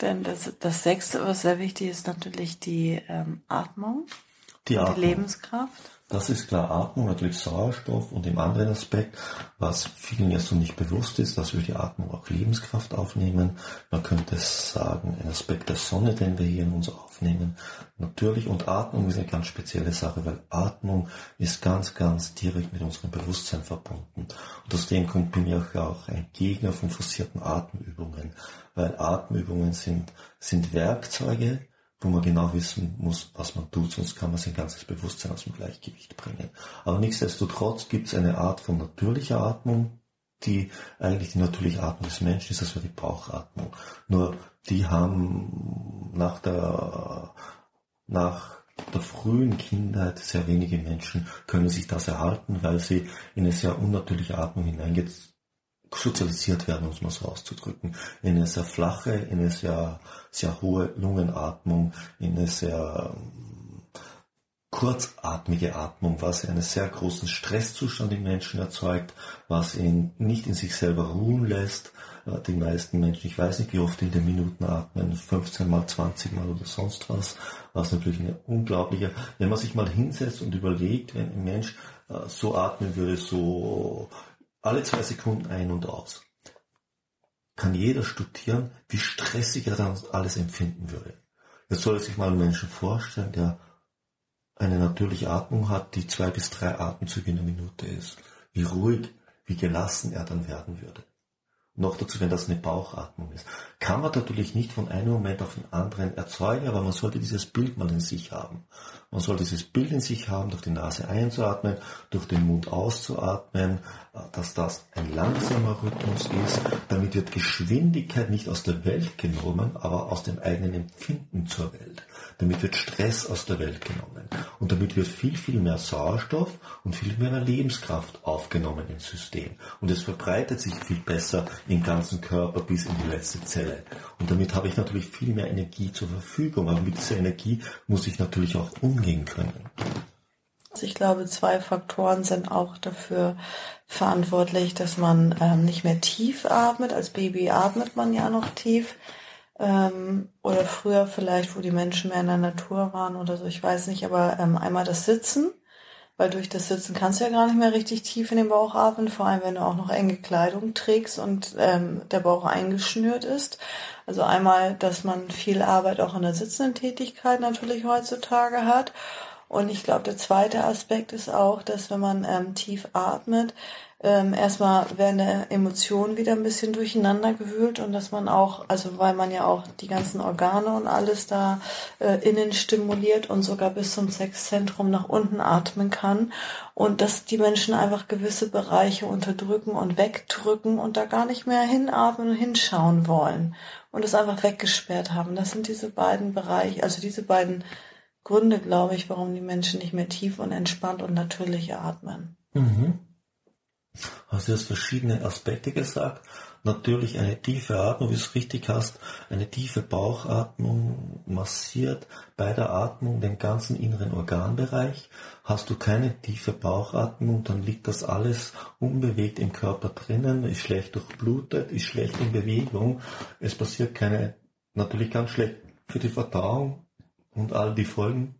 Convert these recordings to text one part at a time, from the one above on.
Denn das, das Sechste, was sehr wichtig ist, natürlich die ähm, Atmung, die, Atmung. die Lebenskraft. Das ist klar, Atmung, natürlich Sauerstoff und im anderen Aspekt, was vielen ja so nicht bewusst ist, dass wir die Atmung auch Lebenskraft aufnehmen. Man könnte sagen, ein Aspekt der Sonne, den wir hier in uns aufnehmen. Natürlich, und Atmung ist eine ganz spezielle Sache, weil Atmung ist ganz, ganz direkt mit unserem Bewusstsein verbunden. Und aus dem kommt bin ich auch ein Gegner von forcierten Atemübungen, weil Atemübungen sind, sind Werkzeuge, wo man genau wissen muss, was man tut, sonst kann man sein ganzes Bewusstsein aus dem Gleichgewicht bringen. Aber nichtsdestotrotz gibt es eine Art von natürlicher Atmung, die eigentlich die natürliche Atmung des Menschen ist, das war die Bauchatmung. Nur die haben nach der, nach der frühen Kindheit sehr wenige Menschen können sich das erhalten, weil sie in eine sehr unnatürliche Atmung hineingeht, sozialisiert werden, um es mal so auszudrücken, in eine sehr flache, in eine sehr, sehr hohe Lungenatmung, in eine sehr kurzatmige Atmung, was einen sehr großen Stresszustand im Menschen erzeugt, was ihn nicht in sich selber ruhen lässt. Äh, die meisten Menschen, ich weiß nicht, wie oft in den Minuten atmen, 15 mal, 20 mal oder sonst was, was natürlich eine unglaubliche, wenn man sich mal hinsetzt und überlegt, wenn ein Mensch äh, so atmen würde, so alle zwei Sekunden ein und aus. Kann jeder studieren, wie stressig er dann alles empfinden würde. Jetzt soll sich mal einen Menschen vorstellen, der eine natürliche Atmung hat, die zwei bis drei Atemzüge in der Minute ist. Wie ruhig, wie gelassen er dann werden würde. Noch dazu, wenn das eine Bauchatmung ist. Kann man natürlich nicht von einem Moment auf den anderen erzeugen, aber man sollte dieses Bild mal in sich haben. Man sollte dieses Bild in sich haben, durch die Nase einzuatmen, durch den Mund auszuatmen, äh, dass das ein langsamer Rhythmus ist. Damit wird Geschwindigkeit nicht aus der Welt genommen, aber aus dem eigenen Empfinden zur Welt. Damit wird Stress aus der Welt genommen. Und damit wird viel, viel mehr Sauerstoff und viel mehr Lebenskraft aufgenommen ins System. Und es verbreitet sich viel besser im ganzen Körper bis in die letzte Zelle. Und damit habe ich natürlich viel mehr Energie zur Verfügung. Aber mit dieser Energie muss ich natürlich auch umgehen können. Also ich glaube, zwei Faktoren sind auch dafür verantwortlich, dass man ähm, nicht mehr tief atmet. Als Baby atmet man ja noch tief. Ähm, oder früher vielleicht, wo die Menschen mehr in der Natur waren oder so, ich weiß nicht, aber ähm, einmal das Sitzen, weil durch das Sitzen kannst du ja gar nicht mehr richtig tief in den Bauch atmen, vor allem wenn du auch noch enge Kleidung trägst und ähm, der Bauch eingeschnürt ist. Also einmal, dass man viel Arbeit auch in der sitzenden Tätigkeit natürlich heutzutage hat. Und ich glaube, der zweite Aspekt ist auch, dass wenn man ähm, tief atmet, ähm, erstmal werden Emotionen wieder ein bisschen durcheinander gewühlt und dass man auch, also weil man ja auch die ganzen Organe und alles da äh, innen stimuliert und sogar bis zum Sexzentrum nach unten atmen kann und dass die Menschen einfach gewisse Bereiche unterdrücken und wegdrücken und da gar nicht mehr hinatmen und hinschauen wollen und es einfach weggesperrt haben. Das sind diese beiden Bereiche, also diese beiden Gründe, glaube ich, warum die Menschen nicht mehr tief und entspannt und natürlich atmen. Mhm hast du jetzt verschiedene Aspekte gesagt. Natürlich eine tiefe Atmung, wie du es richtig hast, eine tiefe Bauchatmung massiert bei der Atmung den ganzen inneren Organbereich. Hast du keine tiefe Bauchatmung, dann liegt das alles unbewegt im Körper drinnen, ist schlecht durchblutet, ist schlecht in Bewegung. Es passiert keine, natürlich ganz schlecht für die Verdauung und all die Folgen.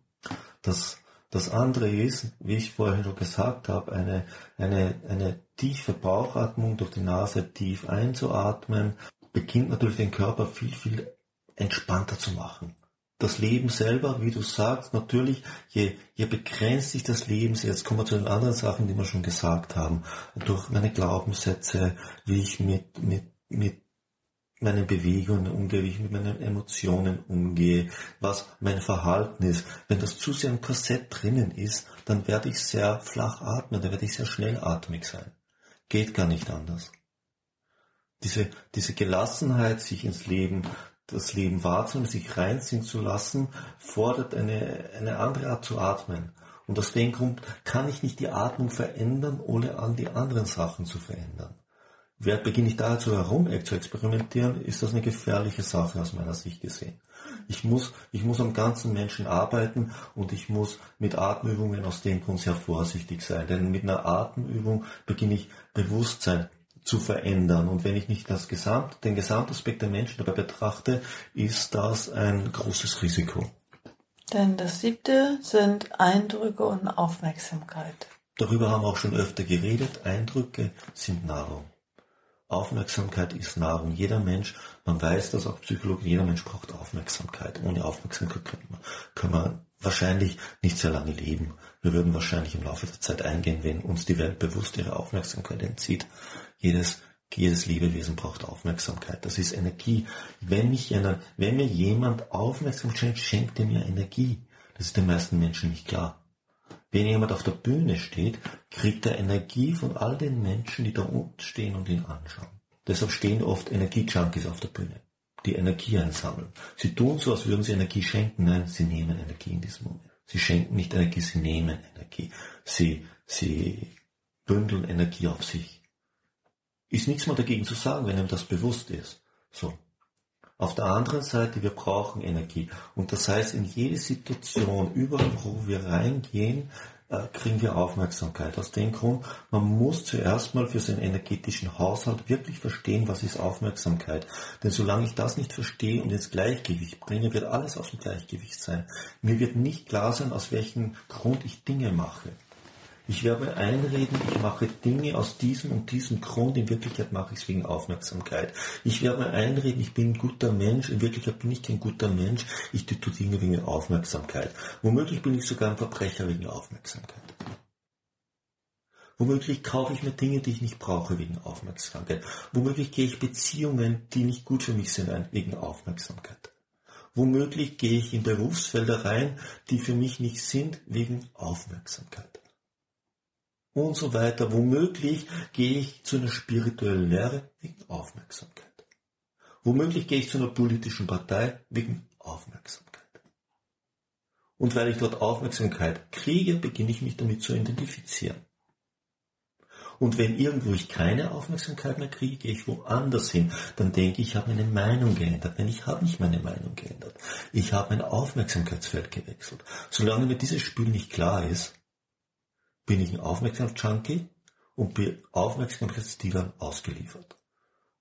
Das das andere ist, wie ich vorhin schon gesagt habe, eine, eine, eine tiefe Bauchatmung durch die Nase tief einzuatmen, beginnt natürlich den Körper viel, viel entspannter zu machen. Das Leben selber, wie du sagst, natürlich, je, je begrenzt sich das Leben, jetzt kommen wir zu den anderen Sachen, die wir schon gesagt haben, durch meine Glaubenssätze, wie ich mit, mit, mit meinen Bewegungen umgehe, wie ich mit meinen Emotionen umgehe, was mein Verhalten ist. Wenn das zu sehr im Korsett drinnen ist, dann werde ich sehr flach atmen, dann werde ich sehr schnellatmig sein. Geht gar nicht anders. Diese, diese Gelassenheit, sich ins Leben das Leben wahrzunehmen, sich reinziehen zu lassen, fordert eine, eine andere Art zu atmen. Und aus dem Grund kann ich nicht die Atmung verändern, ohne an die anderen Sachen zu verändern. Beginne ich da zu herum zu experimentieren, ist das eine gefährliche Sache aus meiner Sicht gesehen. Ich muss, ich muss am ganzen Menschen arbeiten und ich muss mit Atemübungen aus dem Grund sehr vorsichtig sein. Denn mit einer Atemübung beginne ich Bewusstsein zu verändern. Und wenn ich nicht das Gesamt, den Gesamtaspekt der Menschen dabei betrachte, ist das ein großes Risiko. Denn das siebte sind Eindrücke und Aufmerksamkeit. Darüber haben wir auch schon öfter geredet. Eindrücke sind Nahrung. Aufmerksamkeit ist Nahrung. Jeder Mensch, man weiß das auch Psychologen, jeder Mensch braucht Aufmerksamkeit. Ohne Aufmerksamkeit können wir, können wir wahrscheinlich nicht sehr lange leben. Wir würden wahrscheinlich im Laufe der Zeit eingehen, wenn uns die Welt bewusst ihre Aufmerksamkeit entzieht. Jedes, jedes Lebewesen braucht Aufmerksamkeit. Das ist Energie. Wenn, mich einer, wenn mir jemand Aufmerksamkeit schenkt, schenkt er mir Energie. Das ist den meisten Menschen nicht klar. Wenn jemand auf der Bühne steht, kriegt er Energie von all den Menschen, die da unten stehen und ihn anschauen. Deshalb stehen oft Energiejunkies auf der Bühne, die Energie einsammeln. Sie tun so, als würden sie Energie schenken. Nein, sie nehmen Energie in diesem Moment. Sie schenken nicht Energie, sie nehmen Energie. Sie, sie bündeln Energie auf sich. Ist nichts mehr dagegen zu sagen, wenn einem das bewusst ist. So. Auf der anderen Seite, wir brauchen Energie. Und das heißt, in jede Situation, überall wo wir reingehen, äh, kriegen wir Aufmerksamkeit. Aus dem Grund, man muss zuerst mal für seinen energetischen Haushalt wirklich verstehen, was ist Aufmerksamkeit. Denn solange ich das nicht verstehe und ins Gleichgewicht bringe, wird alles aus dem Gleichgewicht sein. Mir wird nicht klar sein, aus welchem Grund ich Dinge mache. Ich werde mir einreden, ich mache Dinge aus diesem und diesem Grund, in Wirklichkeit mache ich es wegen Aufmerksamkeit. Ich werde mir einreden, ich bin ein guter Mensch, in Wirklichkeit bin ich kein guter Mensch, ich tue Dinge wegen Aufmerksamkeit. Womöglich bin ich sogar ein Verbrecher wegen Aufmerksamkeit. Womöglich kaufe ich mir Dinge, die ich nicht brauche, wegen Aufmerksamkeit. Womöglich gehe ich Beziehungen, die nicht gut für mich sind, ein, wegen Aufmerksamkeit. Womöglich gehe ich in Berufsfelder rein, die für mich nicht sind, wegen Aufmerksamkeit und so weiter. Womöglich gehe ich zu einer spirituellen Lehre wegen Aufmerksamkeit. Womöglich gehe ich zu einer politischen Partei wegen Aufmerksamkeit. Und weil ich dort Aufmerksamkeit kriege, beginne ich mich damit zu identifizieren. Und wenn irgendwo ich keine Aufmerksamkeit mehr kriege, gehe ich woanders hin. Dann denke ich, ich habe meine Meinung geändert. Nein, ich habe nicht meine Meinung geändert. Ich habe mein Aufmerksamkeitsfeld gewechselt. Solange mir dieses Spiel nicht klar ist, bin ich ein Aufmerksamkeitsjunkie und bin Aufmerksamkeitsdealern ausgeliefert.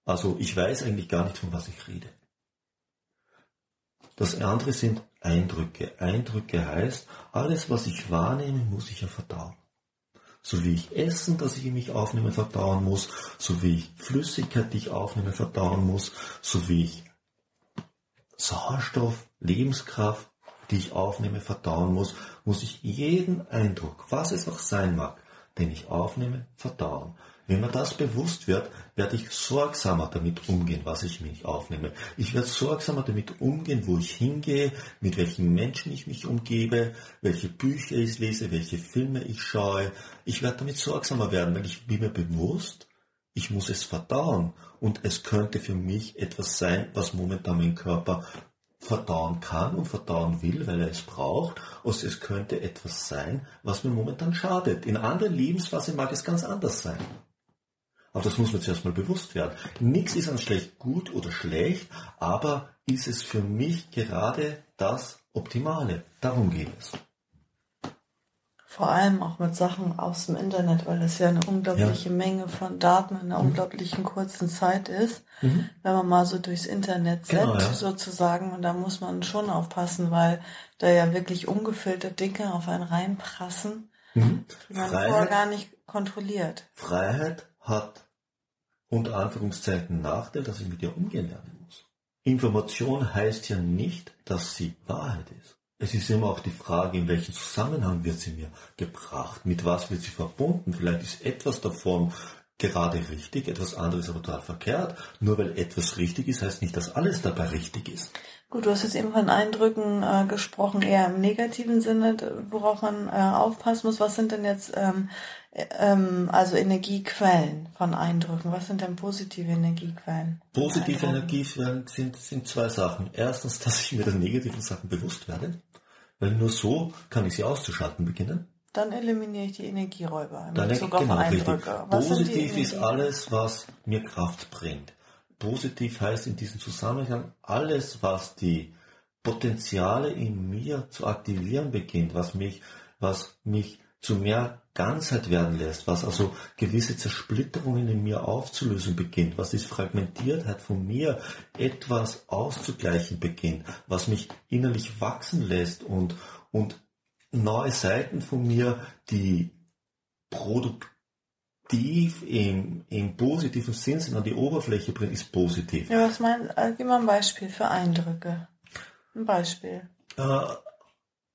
Also ich weiß eigentlich gar nicht, von was ich rede. Das andere sind Eindrücke. Eindrücke heißt, alles, was ich wahrnehme, muss ich ja verdauen. So wie ich Essen, das ich in mich aufnehme, verdauen muss, so wie ich Flüssigkeit, die ich aufnehme, verdauen muss, so wie ich Sauerstoff, Lebenskraft, die ich aufnehme, verdauen muss, muss ich jeden Eindruck, was es auch sein mag, den ich aufnehme, verdauen. Wenn mir das bewusst wird, werde ich sorgsamer damit umgehen, was ich mich aufnehme. Ich werde sorgsamer damit umgehen, wo ich hingehe, mit welchen Menschen ich mich umgebe, welche Bücher ich lese, welche Filme ich schaue. Ich werde damit sorgsamer werden, weil ich bin mir bewusst, ich muss es verdauen. Und es könnte für mich etwas sein, was momentan mein Körper verdauen kann und verdauen will, weil er es braucht, also es könnte etwas sein, was mir momentan schadet. In anderen Lebensphasen mag es ganz anders sein. Aber das muss man zuerst mal bewusst werden. Nichts ist an schlecht gut oder schlecht, aber ist es für mich gerade das Optimale. Darum geht es. Vor allem auch mit Sachen aus dem Internet, weil das ja eine unglaubliche ja. Menge von Daten in einer mhm. unglaublichen kurzen Zeit ist. Mhm. Wenn man mal so durchs Internet genau, ja. sozusagen, und da muss man schon aufpassen, weil da ja wirklich ungefilterte Dinge auf einen reinprassen, mhm. die man Freiheit, vorher gar nicht kontrolliert. Freiheit hat unter Anführungszeichen Nachteil, dass ich mit ihr umgehen lernen muss. Information heißt ja nicht, dass sie Wahrheit ist. Es ist immer auch die Frage, in welchem Zusammenhang wird sie mir gebracht, mit was wird sie verbunden. Vielleicht ist etwas davon gerade richtig, etwas anderes aber total verkehrt. Nur weil etwas richtig ist, heißt nicht, dass alles dabei richtig ist. Gut, du hast jetzt eben von Eindrücken äh, gesprochen, eher im negativen Sinne, worauf man äh, aufpassen muss. Was sind denn jetzt ähm, äh, ähm, also Energiequellen von Eindrücken? Was sind denn positive Energiequellen? Positive Energiequellen sind, sind zwei Sachen. Erstens, dass ich mir der negativen Sachen bewusst werde, weil nur so kann ich sie auszuschalten beginnen. Dann eliminiere ich die Energieräuber in Dann Bezug genau, Eindrücke. Positiv ist alles, was mir Kraft bringt. Positiv heißt in diesem Zusammenhang alles, was die Potenziale in mir zu aktivieren beginnt, was mich, was mich zu mehr Ganzheit werden lässt, was also gewisse Zersplitterungen in mir aufzulösen beginnt, was die Fragmentiertheit von mir etwas auszugleichen beginnt, was mich innerlich wachsen lässt und, und neue Seiten von mir, die produktiv im, im positiven Sinn sind, an die Oberfläche bringen, ist positiv. Ja, was meinst du? Gib mal ein Beispiel für Eindrücke. Ein Beispiel. Äh,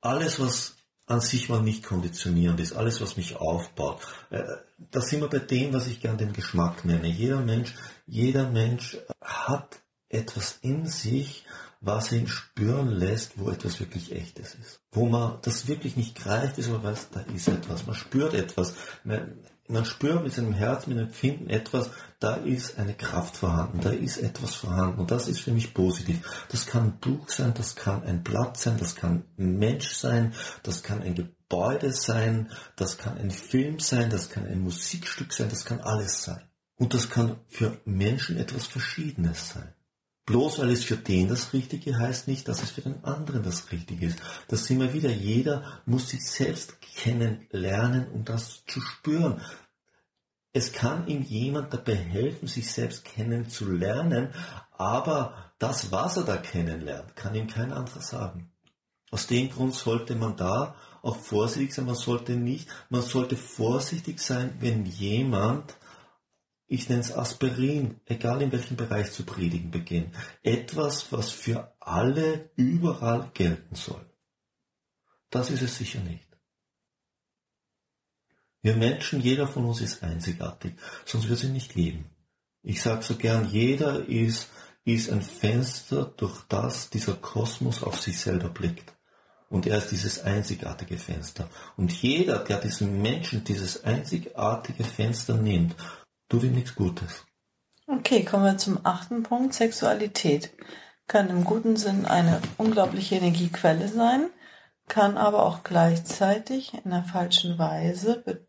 alles, was an sich mal nicht konditionierend ist, alles, was mich aufbaut. Äh, da sind wir bei dem, was ich gern den Geschmack nenne. Jeder Mensch, jeder Mensch hat etwas in sich, was ihn spüren lässt, wo etwas wirklich echtes ist. Wo man das wirklich nicht greift, ist aber weiß, da ist etwas. Man spürt etwas. Man, spürt mit seinem Herz, mit dem Empfinden etwas, da ist eine Kraft vorhanden, da ist etwas vorhanden und das ist für mich positiv. Das kann ein Buch sein, das kann ein Blatt sein, das kann ein Mensch sein, das kann ein Gebäude sein, das kann ein Film sein, das kann ein Musikstück sein, das kann alles sein. Und das kann für Menschen etwas Verschiedenes sein. Bloß weil es für den das Richtige heißt nicht, dass es für den anderen das Richtige ist. Das sind wir wieder. Jeder muss sich selbst kennenlernen, um das zu spüren. Es kann ihm jemand dabei helfen, sich selbst kennenzulernen, aber das, was er da kennenlernt, kann ihm kein anderer sagen. Aus dem Grund sollte man da auch vorsichtig sein. Man sollte nicht, man sollte vorsichtig sein, wenn jemand ich nenne es Aspirin, egal in welchem Bereich zu predigen beginnen. Etwas, was für alle überall gelten soll. Das ist es sicher nicht. Wir Menschen, jeder von uns ist einzigartig, sonst würde sie nicht leben. Ich sage so gern, jeder ist, ist ein Fenster, durch das dieser Kosmos auf sich selber blickt. Und er ist dieses einzigartige Fenster. Und jeder, der diesen Menschen dieses einzigartige Fenster nimmt tut ihm nichts Gutes. Okay, kommen wir zum achten Punkt. Sexualität kann im guten Sinn eine unglaubliche Energiequelle sein, kann aber auch gleichzeitig in einer falschen Weise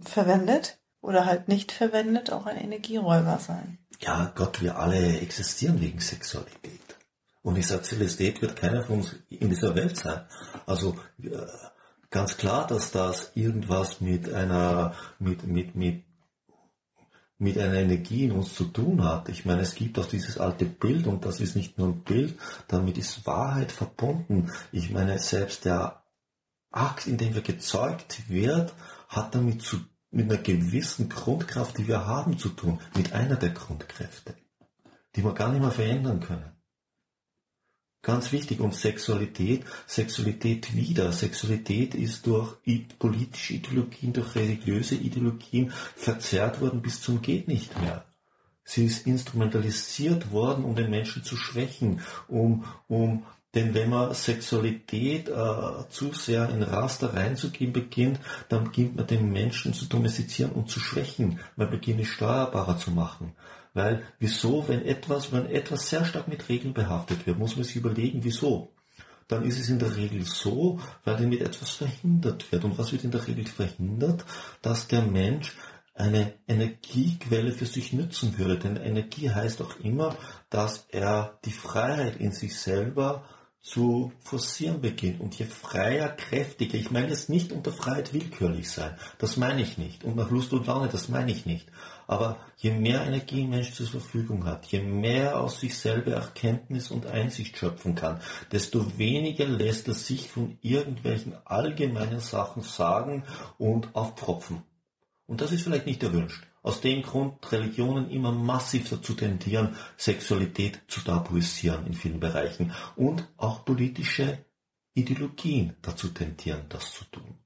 verwendet oder halt nicht verwendet auch ein Energieräuber sein. Ja, Gott, wir alle existieren wegen Sexualität. Und ich sage, Celestät wird keiner von uns in dieser Welt sein. Also äh, ganz klar, dass das irgendwas mit einer, mit, mit, mit mit einer Energie in uns zu tun hat. Ich meine, es gibt auch dieses alte Bild und das ist nicht nur ein Bild, damit ist Wahrheit verbunden. Ich meine, selbst der Akt, in dem wir gezeugt wird, hat damit zu, mit einer gewissen Grundkraft, die wir haben, zu tun, mit einer der Grundkräfte, die wir gar nicht mehr verändern können. Ganz wichtig. Und Sexualität, Sexualität wieder. Sexualität ist durch politische Ideologien, durch religiöse Ideologien verzerrt worden bis zum geht nicht mehr. Sie ist instrumentalisiert worden, um den Menschen zu schwächen, um, um denn wenn man Sexualität äh, zu sehr in Raster reinzugehen beginnt, dann beginnt man den Menschen zu domestizieren und zu schwächen. Man beginnt es steuerbarer zu machen. Weil wieso, wenn etwas, wenn etwas sehr stark mit Regeln behaftet wird, muss man sich überlegen, wieso. Dann ist es in der Regel so, weil damit etwas verhindert wird. Und was wird in der Regel verhindert? Dass der Mensch eine Energiequelle für sich nützen würde. Denn Energie heißt auch immer, dass er die Freiheit in sich selber zu forcieren beginnt. Und je freier, kräftiger, ich meine jetzt nicht unter Freiheit willkürlich sein, das meine ich nicht. Und nach Lust und Laune, das meine ich nicht. Aber je mehr Energie ein Mensch zur Verfügung hat, je mehr aus sich selber Erkenntnis und Einsicht schöpfen kann, desto weniger lässt er sich von irgendwelchen allgemeinen Sachen sagen und aufpropfen. Und das ist vielleicht nicht erwünscht. Aus dem Grund Religionen immer massiv dazu tendieren, Sexualität zu tabuisieren in vielen Bereichen und auch politische Ideologien dazu tendieren, das zu tun.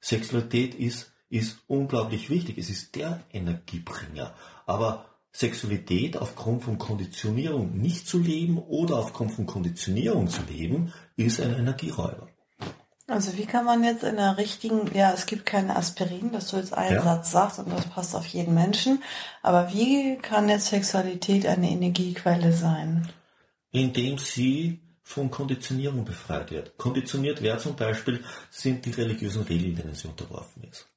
Sexualität ist ist unglaublich wichtig. Es ist der Energiebringer. Aber Sexualität aufgrund von Konditionierung nicht zu leben oder aufgrund von Konditionierung zu leben, ist ein Energieräuber. Also wie kann man jetzt in der richtigen, ja, es gibt keine Aspirin, dass du jetzt einen ja. Satz sagst und das passt auf jeden Menschen, aber wie kann jetzt Sexualität eine Energiequelle sein? Indem sie von Konditionierung befreit wird. Konditioniert wer zum Beispiel sind die religiösen Regeln, denen sie unterworfen ist.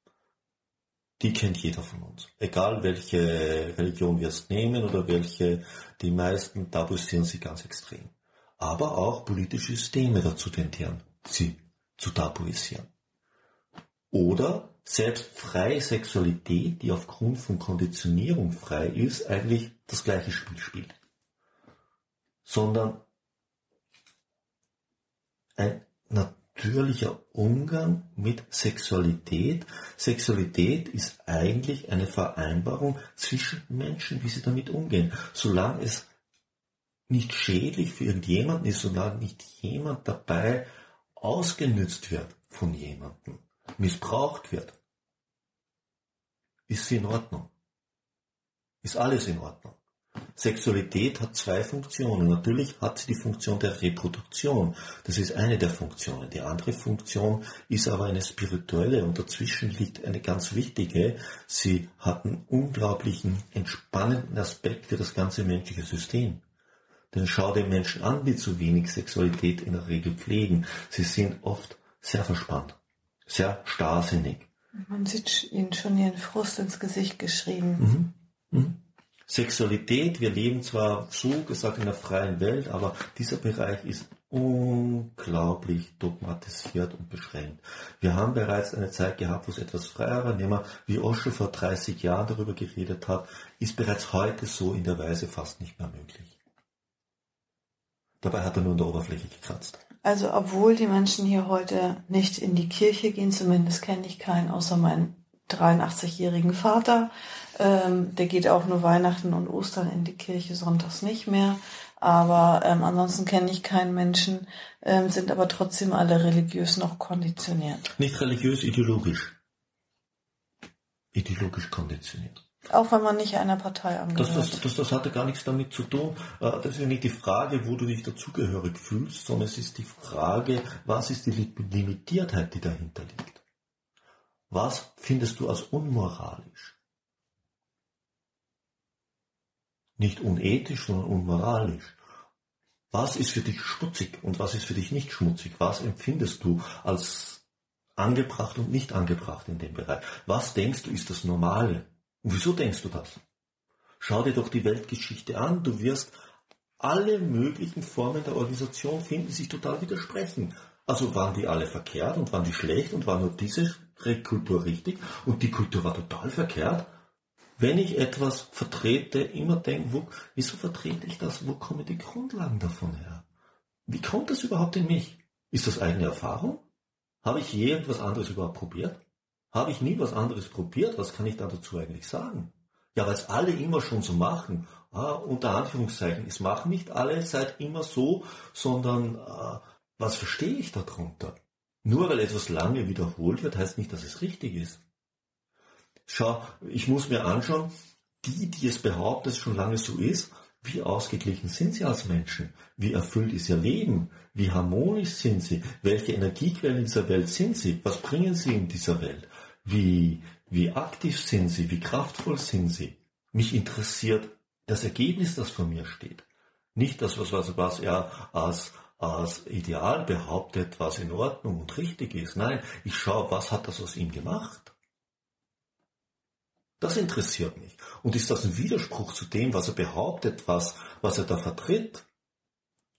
Die kennt jeder von uns. Egal welche Religion wir es nehmen oder welche, die meisten tabuisieren sie ganz extrem. Aber auch politische Systeme dazu tendieren, sie zu tabuisieren. Oder selbst freie Sexualität, die aufgrund von Konditionierung frei ist, eigentlich das gleiche Spiel spielt. Sondern ein natürlicher Umgang mit Sexualität. Sexualität ist eigentlich eine Vereinbarung zwischen Menschen, wie sie damit umgehen. Solange es nicht schädlich für irgendjemanden ist, solange nicht jemand dabei ausgenützt wird von jemandem, missbraucht wird, ist sie in Ordnung. Ist alles in Ordnung. Sexualität hat zwei Funktionen. Natürlich hat sie die Funktion der Reproduktion. Das ist eine der Funktionen. Die andere Funktion ist aber eine spirituelle und dazwischen liegt eine ganz wichtige. Sie hat einen unglaublichen entspannenden Aspekt für das ganze menschliche System. Denn schau den Menschen an, die zu wenig Sexualität in der Regel pflegen. Sie sind oft sehr verspannt, sehr starrsinnig. Man sieht ihnen schon ihren Frust ins Gesicht geschrieben. Mhm. Mhm. Sexualität, wir leben zwar so gesagt in der freien Welt, aber dieser Bereich ist unglaublich dogmatisiert und beschränkt. Wir haben bereits eine Zeit gehabt, wo es etwas freier war, nehmen wir, wie Osho vor 30 Jahren darüber geredet hat, ist bereits heute so in der Weise fast nicht mehr möglich. Dabei hat er nur in der Oberfläche gekratzt. Also obwohl die Menschen hier heute nicht in die Kirche gehen, zumindest kenne ich keinen, außer meinen 83-jährigen Vater, ähm, der geht auch nur Weihnachten und Ostern in die Kirche, sonntags nicht mehr. Aber ähm, ansonsten kenne ich keinen Menschen, ähm, sind aber trotzdem alle religiös noch konditioniert. Nicht religiös, ideologisch. Ideologisch konditioniert. Auch wenn man nicht einer Partei angehört. Das, das, das, das hatte gar nichts damit zu tun. Äh, das ist ja nicht die Frage, wo du dich dazugehörig fühlst, sondern es ist die Frage, was ist die Limitiertheit, die dahinter liegt. Was findest du als unmoralisch? Nicht unethisch, sondern unmoralisch. Was ist für dich schmutzig und was ist für dich nicht schmutzig? Was empfindest du als angebracht und nicht angebracht in dem Bereich? Was denkst du ist das Normale? Und wieso denkst du das? Schau dir doch die Weltgeschichte an, du wirst alle möglichen Formen der Organisation finden, die sich total widersprechen. Also waren die alle verkehrt und waren die schlecht und war nur diese Kultur richtig und die Kultur war total verkehrt? Wenn ich etwas vertrete, immer denke, wo, wieso vertrete ich das? Wo kommen die Grundlagen davon her? Wie kommt das überhaupt in mich? Ist das eigene Erfahrung? Habe ich je etwas anderes überhaupt probiert? Habe ich nie was anderes probiert? Was kann ich da dazu eigentlich sagen? Ja, weil es alle immer schon so machen. Ah, unter Anführungszeichen, es machen nicht alle seit immer so, sondern äh, was verstehe ich darunter? Nur weil etwas lange wiederholt wird, heißt nicht, dass es richtig ist. Schau, ich muss mir anschauen, die, die es behaupten, dass es schon lange so ist, wie ausgeglichen sind sie als Menschen? Wie erfüllt ist ihr Leben? Wie harmonisch sind sie? Welche Energiequellen in dieser Welt sind sie? Was bringen sie in dieser Welt? Wie, wie aktiv sind sie, wie kraftvoll sind sie. Mich interessiert das Ergebnis, das vor mir steht. Nicht das, was, was, was er als, als Ideal behauptet, was in Ordnung und richtig ist. Nein, ich schaue, was hat das aus ihm gemacht. Das interessiert mich. Und ist das ein Widerspruch zu dem, was er behauptet, was, was er da vertritt?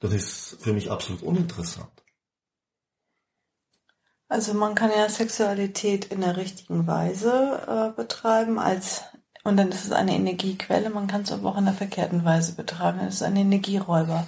Das ist für mich absolut uninteressant. Also man kann ja Sexualität in der richtigen Weise äh, betreiben als und dann ist es eine Energiequelle. Man kann es aber auch in der verkehrten Weise betreiben. Es ist ein Energieräuber.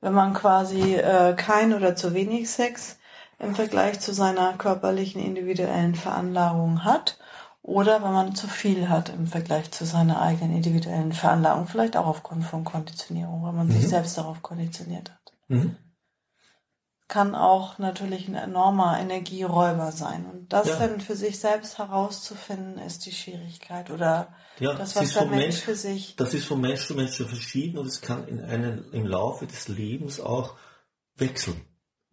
Wenn man quasi äh, kein oder zu wenig Sex im Vergleich zu seiner körperlichen individuellen Veranlagung hat oder wenn man zu viel hat im Vergleich zu seiner eigenen individuellen Veranlagung, vielleicht auch aufgrund von Konditionierung, weil man mhm. sich selbst darauf konditioniert hat. Mhm. Kann auch natürlich ein enormer Energieräuber sein. Und das ja. dann für sich selbst herauszufinden, ist die Schwierigkeit oder ja, das, was der Mensch, Mensch, für sich. Das ist von Mensch zu Mensch verschieden und es kann in einem, im Laufe des Lebens auch wechseln.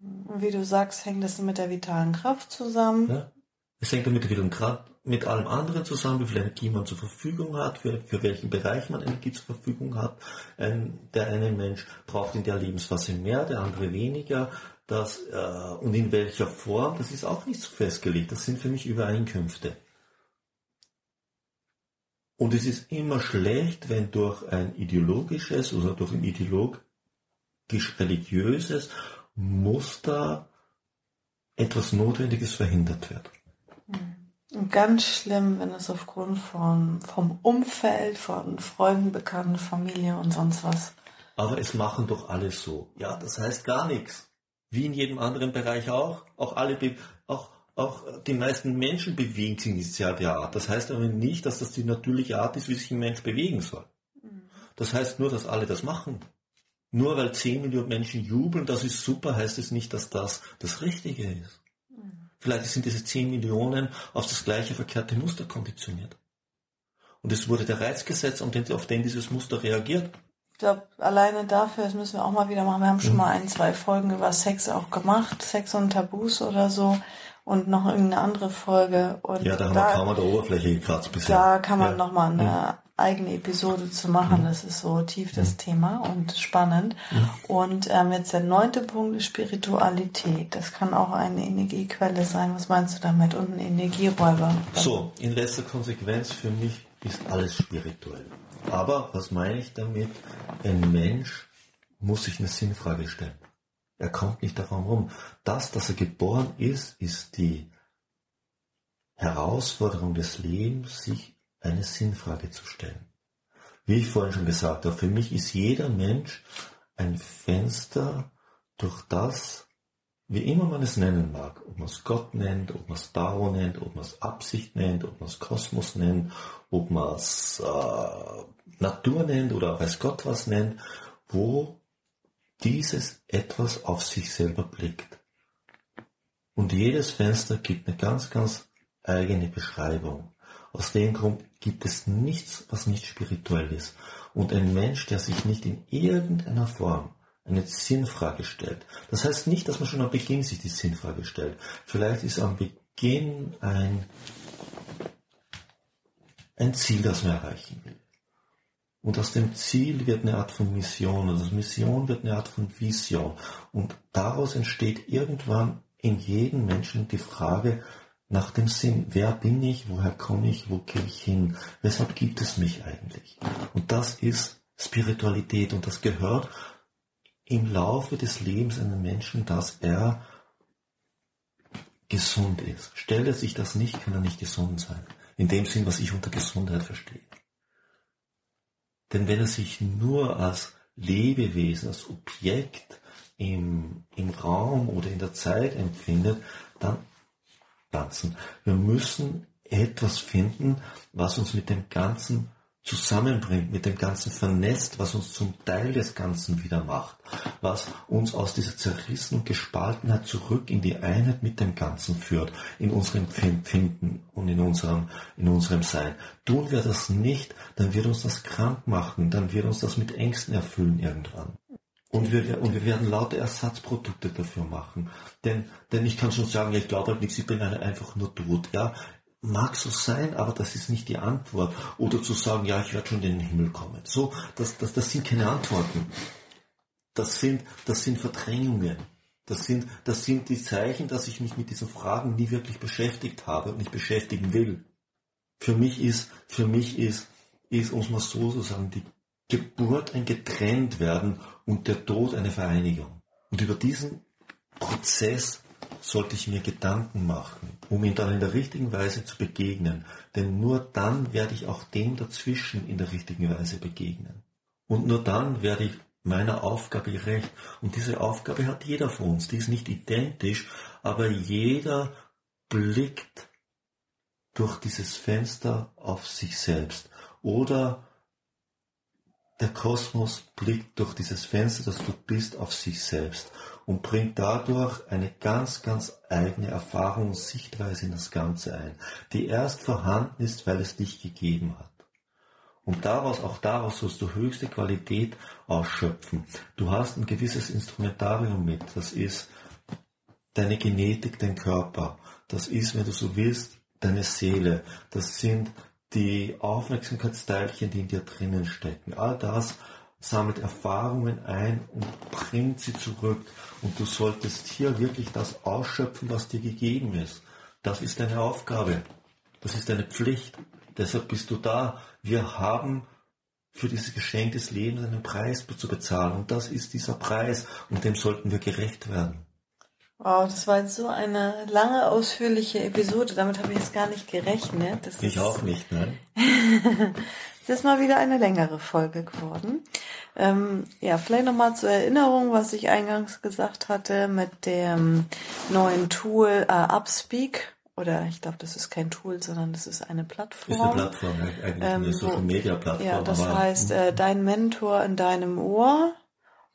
Und wie du sagst, hängt das mit der vitalen Kraft zusammen. Ja. Es hängt mit der vitalen Kraft, mit allem anderen zusammen, wie viel Energie man zur Verfügung hat, für, für welchen Bereich man Energie zur Verfügung hat. Ein, der eine Mensch braucht in der Lebensphase mehr, der andere weniger das, äh, und in welcher Form, das ist auch nicht so festgelegt. Das sind für mich Übereinkünfte. Und es ist immer schlecht, wenn durch ein ideologisches oder durch ein ideologisch-religiöses Muster etwas Notwendiges verhindert wird. Und ganz schlimm, wenn es aufgrund von, vom Umfeld, von Freunden, Bekannten, Familie und sonst was. Aber es machen doch alle so. Ja, das heißt gar nichts wie in jedem anderen Bereich auch, auch alle, auch, auch die meisten Menschen bewegen sich in dieser Art. Das heißt aber nicht, dass das die natürliche Art ist, wie sich ein Mensch bewegen soll. Das heißt nur, dass alle das machen. Nur weil 10 Millionen Menschen jubeln, das ist super, heißt es nicht, dass das das Richtige ist. Vielleicht sind diese 10 Millionen auf das gleiche verkehrte Muster konditioniert. Und es wurde der Reiz gesetzt, auf den dieses Muster reagiert. Ich glaube, alleine dafür, das müssen wir auch mal wieder machen. Wir haben schon mhm. mal ein, zwei Folgen über Sex auch gemacht, Sex und Tabus oder so und noch irgendeine andere Folge. Und ja, da haben da, wir kaum an der Oberfläche gekratzt bisher. Da kann man ja. nochmal eine mhm. eigene Episode zu machen. Mhm. Das ist so tief das mhm. Thema und spannend. Mhm. Und ähm, jetzt der neunte Punkt ist Spiritualität. Das kann auch eine Energiequelle sein. Was meinst du damit? Und ein Energieräuber. So, in letzter Konsequenz für mich ist alles spirituell. Aber was meine ich damit? Ein Mensch muss sich eine Sinnfrage stellen. Er kommt nicht darum rum. Das, dass er geboren ist, ist die Herausforderung des Lebens, sich eine Sinnfrage zu stellen. Wie ich vorhin schon gesagt habe, für mich ist jeder Mensch ein Fenster durch das, wie immer man es nennen mag, ob man es Gott nennt, ob man es Dao nennt, ob man es Absicht nennt, ob man es Kosmos nennt, ob man es äh, Natur nennt oder weiß Gott was nennt, wo dieses etwas auf sich selber blickt. Und jedes Fenster gibt eine ganz, ganz eigene Beschreibung. Aus dem Grund gibt es nichts, was nicht spirituell ist. Und ein Mensch, der sich nicht in irgendeiner Form eine Sinnfrage stellt. Das heißt nicht, dass man schon am Beginn sich die Sinnfrage stellt. Vielleicht ist am Beginn ein, ein Ziel, das man erreichen will. Und aus dem Ziel wird eine Art von Mission, und aus Mission wird eine Art von Vision. Und daraus entsteht irgendwann in jedem Menschen die Frage nach dem Sinn. Wer bin ich? Woher komme ich? Wo gehe ich hin? Weshalb gibt es mich eigentlich? Und das ist Spiritualität und das gehört im Laufe des Lebens eines Menschen, dass er gesund ist. Stellt er sich das nicht, kann er nicht gesund sein. In dem Sinn, was ich unter Gesundheit verstehe. Denn wenn er sich nur als Lebewesen, als Objekt im, im Raum oder in der Zeit empfindet, dann tanzen. Wir müssen etwas finden, was uns mit dem Ganzen zusammenbringt, mit dem Ganzen vernetzt, was uns zum Teil des Ganzen wieder macht, was uns aus dieser Zerrissen und Gespaltenheit zurück in die Einheit mit dem Ganzen führt, in unserem Empfinden und in unserem, in unserem Sein. Tun wir das nicht, dann wird uns das krank machen, dann wird uns das mit Ängsten erfüllen irgendwann. Und wir, und wir werden lauter Ersatzprodukte dafür machen. Denn, denn ich kann schon sagen, ich glaube halt nichts, ich bin einfach nur tot. Ja, Mag so sein, aber das ist nicht die Antwort. Oder zu sagen, ja, ich werde schon in den Himmel kommen. So, das, das, das sind keine Antworten. Das sind, das sind Verdrängungen. Das sind, das sind die Zeichen, dass ich mich mit diesen Fragen nie wirklich beschäftigt habe und nicht beschäftigen will. Für mich ist, für mich ist, ist, um es mal so zu sagen, die Geburt ein Getrenntwerden und der Tod eine Vereinigung. Und über diesen Prozess sollte ich mir Gedanken machen, um ihm dann in der richtigen Weise zu begegnen. Denn nur dann werde ich auch dem dazwischen in der richtigen Weise begegnen. Und nur dann werde ich meiner Aufgabe gerecht. Und diese Aufgabe hat jeder von uns. Die ist nicht identisch, aber jeder blickt durch dieses Fenster auf sich selbst. Oder der Kosmos blickt durch dieses Fenster, das du bist, auf sich selbst. Und bringt dadurch eine ganz, ganz eigene Erfahrung und Sichtweise in das Ganze ein, die erst vorhanden ist, weil es dich gegeben hat. Und daraus, auch daraus sollst du höchste Qualität ausschöpfen. Du hast ein gewisses Instrumentarium mit. Das ist deine Genetik, dein Körper. Das ist, wenn du so willst, deine Seele. Das sind die Aufmerksamkeitsteilchen, die in dir drinnen stecken. All das sammelt Erfahrungen ein und bringt sie zurück. Und du solltest hier wirklich das ausschöpfen, was dir gegeben ist. Das ist deine Aufgabe. Das ist deine Pflicht. Deshalb bist du da. Wir haben für dieses Geschenk des Lebens einen Preis zu bezahlen. Und das ist dieser Preis. Und dem sollten wir gerecht werden. Wow, das war jetzt so eine lange, ausführliche Episode. Damit habe ich jetzt gar nicht gerechnet. Das ich auch nicht, ne? das ist mal wieder eine längere Folge geworden. Ähm, ja, vielleicht nochmal zur Erinnerung, was ich eingangs gesagt hatte mit dem neuen Tool äh, Upspeak oder ich glaube, das ist kein Tool, sondern das ist eine Plattform. Ist eine Plattform, eigentlich ähm, eine Social Media Plattform. Ja, das heißt, äh, dein Mentor in deinem Ohr.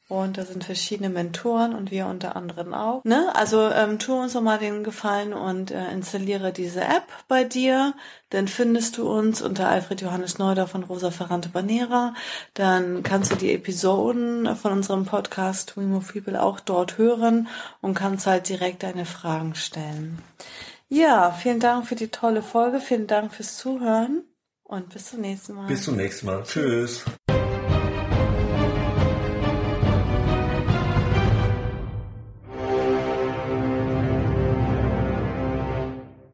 Und da sind verschiedene Mentoren und wir unter anderem auch. Ne? Also ähm, tu uns doch mal den Gefallen und äh, installiere diese App bei dir. Dann findest du uns unter Alfred Johannes Neuder von Rosa Ferrante Banera. Dann kannst du die Episoden von unserem Podcast We Move People auch dort hören und kannst halt direkt deine Fragen stellen. Ja, vielen Dank für die tolle Folge. Vielen Dank fürs Zuhören und bis zum nächsten Mal. Bis zum nächsten Mal. Tschüss.